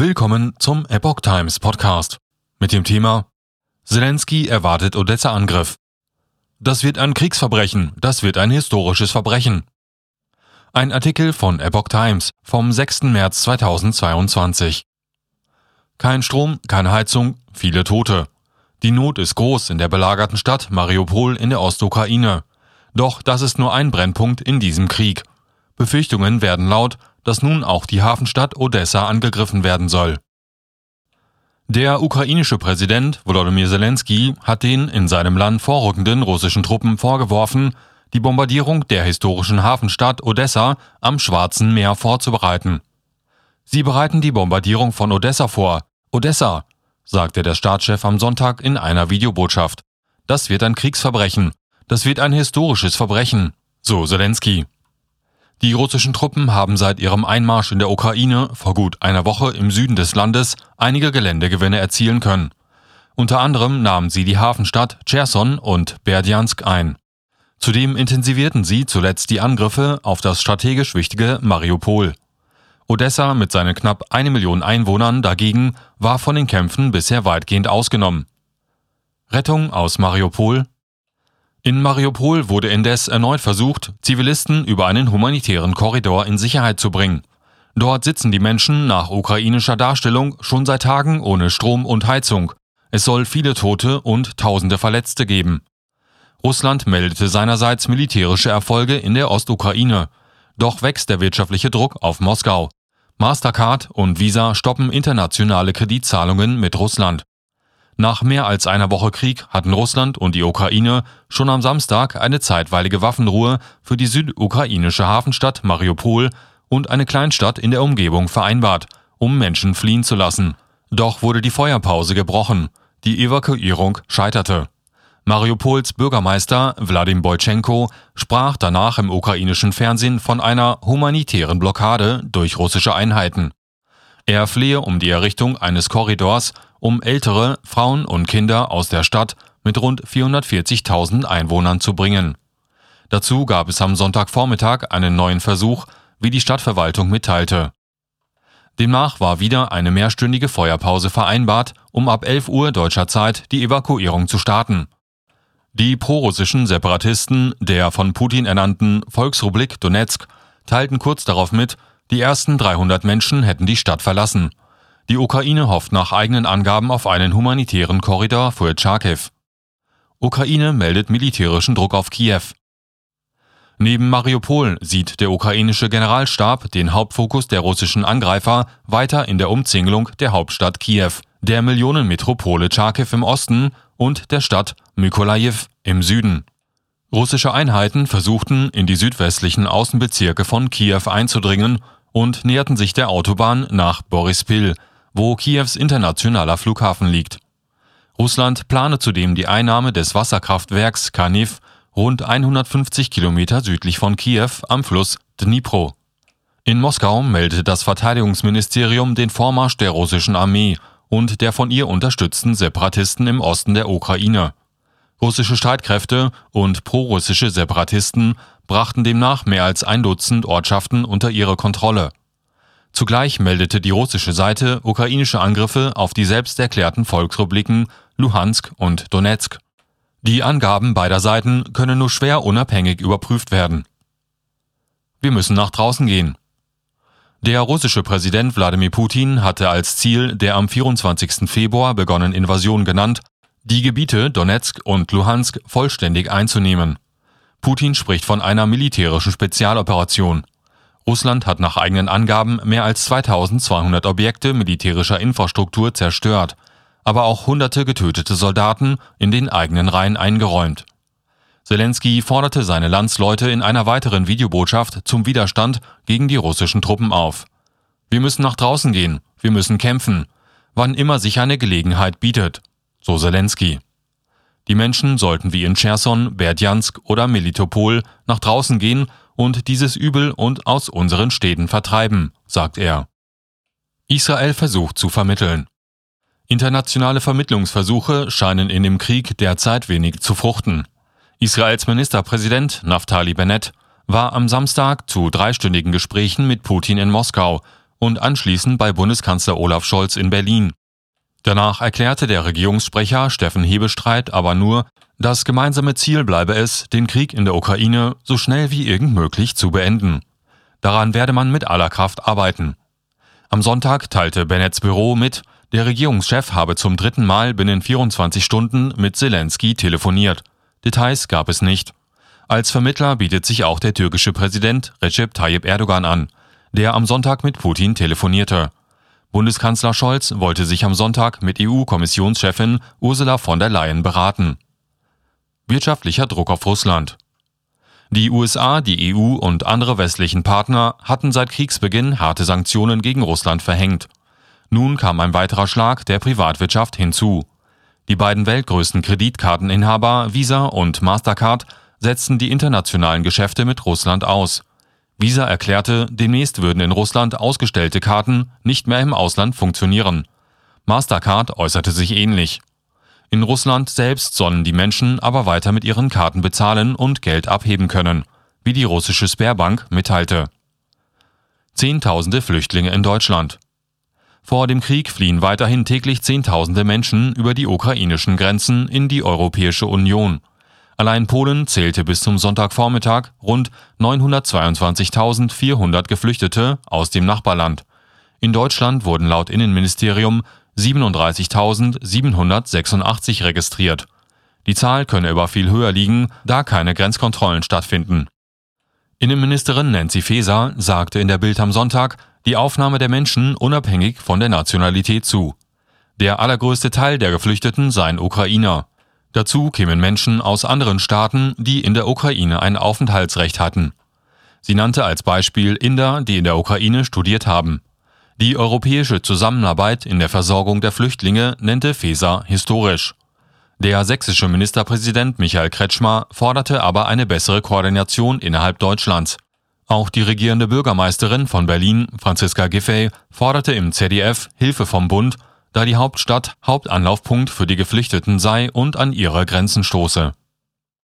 Willkommen zum Epoch Times Podcast mit dem Thema Zelensky erwartet Odessa-Angriff. Das wird ein Kriegsverbrechen, das wird ein historisches Verbrechen. Ein Artikel von Epoch Times vom 6. März 2022. Kein Strom, keine Heizung, viele Tote. Die Not ist groß in der belagerten Stadt Mariupol in der Ostukraine. Doch das ist nur ein Brennpunkt in diesem Krieg. Befürchtungen werden laut, dass nun auch die Hafenstadt Odessa angegriffen werden soll. Der ukrainische Präsident Volodymyr Zelensky hat den in seinem Land vorrückenden russischen Truppen vorgeworfen, die Bombardierung der historischen Hafenstadt Odessa am Schwarzen Meer vorzubereiten. Sie bereiten die Bombardierung von Odessa vor. Odessa, sagte der Staatschef am Sonntag in einer Videobotschaft. Das wird ein Kriegsverbrechen. Das wird ein historisches Verbrechen, so Zelensky. Die russischen Truppen haben seit ihrem Einmarsch in der Ukraine vor gut einer Woche im Süden des Landes einige Geländegewinne erzielen können. Unter anderem nahmen sie die Hafenstadt Cherson und Berdjansk ein. Zudem intensivierten sie zuletzt die Angriffe auf das strategisch wichtige Mariupol. Odessa mit seinen knapp eine Million Einwohnern dagegen war von den Kämpfen bisher weitgehend ausgenommen. Rettung aus Mariupol in Mariupol wurde indes erneut versucht, Zivilisten über einen humanitären Korridor in Sicherheit zu bringen. Dort sitzen die Menschen nach ukrainischer Darstellung schon seit Tagen ohne Strom und Heizung. Es soll viele Tote und tausende Verletzte geben. Russland meldete seinerseits militärische Erfolge in der Ostukraine. Doch wächst der wirtschaftliche Druck auf Moskau. Mastercard und Visa stoppen internationale Kreditzahlungen mit Russland. Nach mehr als einer Woche Krieg hatten Russland und die Ukraine schon am Samstag eine zeitweilige Waffenruhe für die südukrainische Hafenstadt Mariupol und eine Kleinstadt in der Umgebung vereinbart, um Menschen fliehen zu lassen. Doch wurde die Feuerpause gebrochen. Die Evakuierung scheiterte. Mariupols Bürgermeister Wladim Boychenko sprach danach im ukrainischen Fernsehen von einer humanitären Blockade durch russische Einheiten. Er flehe um die Errichtung eines Korridors, um ältere Frauen und Kinder aus der Stadt mit rund 440.000 Einwohnern zu bringen. Dazu gab es am Sonntagvormittag einen neuen Versuch, wie die Stadtverwaltung mitteilte. Demnach war wieder eine mehrstündige Feuerpause vereinbart, um ab 11 Uhr deutscher Zeit die Evakuierung zu starten. Die prorussischen Separatisten der von Putin ernannten Volksrepublik Donetsk teilten kurz darauf mit, die ersten 300 Menschen hätten die Stadt verlassen. Die Ukraine hofft nach eigenen Angaben auf einen humanitären Korridor für Charkiw. Ukraine meldet militärischen Druck auf Kiew. Neben Mariupol sieht der ukrainische Generalstab den Hauptfokus der russischen Angreifer weiter in der Umzingelung der Hauptstadt Kiew, der Millionenmetropole Charkiw im Osten und der Stadt Mykolajiw im Süden. Russische Einheiten versuchten in die südwestlichen Außenbezirke von Kiew einzudringen und näherten sich der Autobahn nach Borispil, wo Kiews internationaler Flughafen liegt. Russland plane zudem die Einnahme des Wasserkraftwerks Kaniv rund 150 Kilometer südlich von Kiew am Fluss Dnipro. In Moskau meldete das Verteidigungsministerium den Vormarsch der russischen Armee und der von ihr unterstützten Separatisten im Osten der Ukraine. Russische Streitkräfte und prorussische Separatisten brachten demnach mehr als ein Dutzend Ortschaften unter ihre Kontrolle. Zugleich meldete die russische Seite ukrainische Angriffe auf die selbsterklärten Volksrepubliken Luhansk und Donetsk. Die Angaben beider Seiten können nur schwer unabhängig überprüft werden. Wir müssen nach draußen gehen. Der russische Präsident Wladimir Putin hatte als Ziel der am 24. Februar begonnenen Invasion genannt, die Gebiete Donetsk und Luhansk vollständig einzunehmen. Putin spricht von einer militärischen Spezialoperation. Russland hat nach eigenen Angaben mehr als 2200 Objekte militärischer Infrastruktur zerstört, aber auch hunderte getötete Soldaten in den eigenen Reihen eingeräumt. Zelensky forderte seine Landsleute in einer weiteren Videobotschaft zum Widerstand gegen die russischen Truppen auf. Wir müssen nach draußen gehen, wir müssen kämpfen, wann immer sich eine Gelegenheit bietet, so Zelensky. Die Menschen sollten wie in Cherson, Berdjansk oder Melitopol nach draußen gehen und dieses Übel und aus unseren Städten vertreiben, sagt er. Israel versucht zu vermitteln. Internationale Vermittlungsversuche scheinen in dem Krieg derzeit wenig zu fruchten. Israels Ministerpräsident Naftali Bennett war am Samstag zu dreistündigen Gesprächen mit Putin in Moskau und anschließend bei Bundeskanzler Olaf Scholz in Berlin. Danach erklärte der Regierungssprecher Steffen Hebestreit aber nur, das gemeinsame Ziel bleibe es, den Krieg in der Ukraine so schnell wie irgend möglich zu beenden. Daran werde man mit aller Kraft arbeiten. Am Sonntag teilte Bennetts Büro mit, der Regierungschef habe zum dritten Mal binnen 24 Stunden mit Zelensky telefoniert. Details gab es nicht. Als Vermittler bietet sich auch der türkische Präsident Recep Tayyip Erdogan an, der am Sonntag mit Putin telefonierte. Bundeskanzler Scholz wollte sich am Sonntag mit EU-Kommissionschefin Ursula von der Leyen beraten. Wirtschaftlicher Druck auf Russland. Die USA, die EU und andere westlichen Partner hatten seit Kriegsbeginn harte Sanktionen gegen Russland verhängt. Nun kam ein weiterer Schlag der Privatwirtschaft hinzu. Die beiden weltgrößten Kreditkarteninhaber Visa und Mastercard setzten die internationalen Geschäfte mit Russland aus. Visa erklärte, demnächst würden in Russland ausgestellte Karten nicht mehr im Ausland funktionieren. Mastercard äußerte sich ähnlich. In Russland selbst sollen die Menschen aber weiter mit ihren Karten bezahlen und Geld abheben können, wie die russische Sperrbank mitteilte. Zehntausende Flüchtlinge in Deutschland. Vor dem Krieg fliehen weiterhin täglich Zehntausende Menschen über die ukrainischen Grenzen in die Europäische Union. Allein Polen zählte bis zum Sonntagvormittag rund 922.400 Geflüchtete aus dem Nachbarland. In Deutschland wurden laut Innenministerium 37.786 registriert. Die Zahl könne aber viel höher liegen, da keine Grenzkontrollen stattfinden. Innenministerin Nancy Faeser sagte in der Bild am Sonntag die Aufnahme der Menschen unabhängig von der Nationalität zu. Der allergrößte Teil der Geflüchteten seien Ukrainer. Dazu kämen Menschen aus anderen Staaten, die in der Ukraine ein Aufenthaltsrecht hatten. Sie nannte als Beispiel Inder, die in der Ukraine studiert haben. Die europäische Zusammenarbeit in der Versorgung der Flüchtlinge nannte Feser historisch. Der sächsische Ministerpräsident Michael Kretschmer forderte aber eine bessere Koordination innerhalb Deutschlands. Auch die regierende Bürgermeisterin von Berlin, Franziska Giffey, forderte im ZDF Hilfe vom Bund da die Hauptstadt Hauptanlaufpunkt für die Geflüchteten sei und an ihre Grenzen stoße